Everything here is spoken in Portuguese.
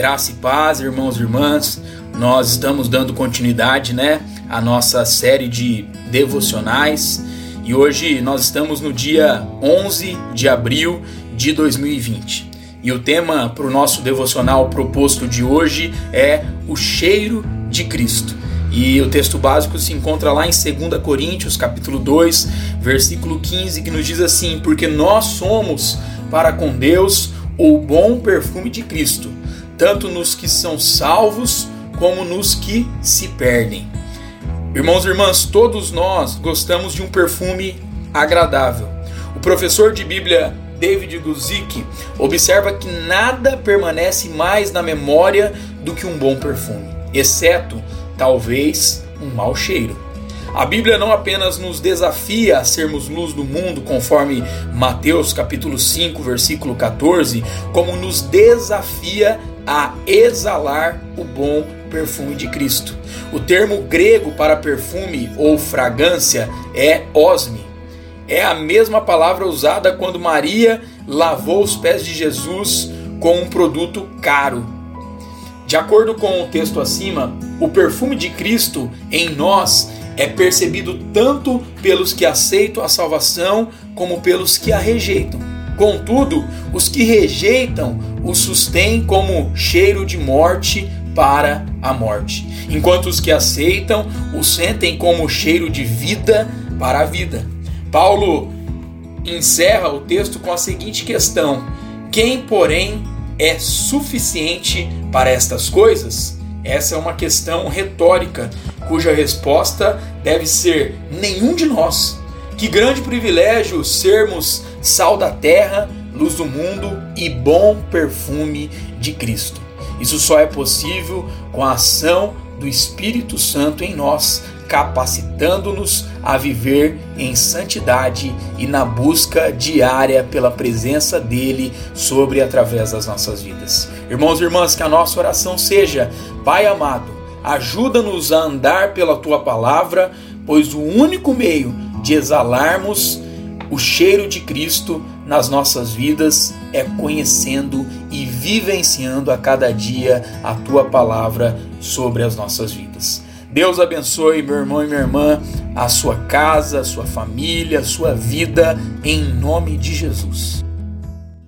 Graça e paz, irmãos e irmãs. Nós estamos dando continuidade, né, à nossa série de devocionais e hoje nós estamos no dia 11 de abril de 2020. E o tema para o nosso devocional proposto de hoje é o cheiro de Cristo. E o texto básico se encontra lá em 2 Coríntios, capítulo 2, versículo 15, que nos diz assim: "Porque nós somos para com Deus o bom perfume de Cristo, tanto nos que são salvos como nos que se perdem. Irmãos e irmãs, todos nós gostamos de um perfume agradável. O professor de Bíblia David Guzik observa que nada permanece mais na memória do que um bom perfume, exceto talvez um mau cheiro. A Bíblia não apenas nos desafia a sermos luz do mundo, conforme Mateus capítulo 5, versículo 14, como nos desafia a exalar o bom perfume de Cristo. O termo grego para perfume ou fragrância é osme. É a mesma palavra usada quando Maria lavou os pés de Jesus com um produto caro. De acordo com o texto acima, o perfume de Cristo em nós é percebido tanto pelos que aceitam a salvação como pelos que a rejeitam. Contudo, os que rejeitam o sustêm como cheiro de morte para a morte, enquanto os que aceitam o sentem como cheiro de vida para a vida. Paulo encerra o texto com a seguinte questão: Quem, porém, é suficiente para estas coisas? Essa é uma questão retórica, cuja resposta deve ser nenhum de nós. Que grande privilégio sermos sal da terra, luz do mundo e bom perfume de Cristo. Isso só é possível com a ação do Espírito Santo em nós, capacitando-nos a viver em santidade e na busca diária pela presença dele sobre e através das nossas vidas. Irmãos e irmãs, que a nossa oração seja: Pai amado, ajuda-nos a andar pela tua palavra, pois o único meio de exalarmos o cheiro de Cristo nas nossas vidas é conhecendo e vivenciando a cada dia a tua palavra sobre as nossas vidas. Deus abençoe meu irmão e minha irmã, a sua casa, a sua família, a sua vida, em nome de Jesus.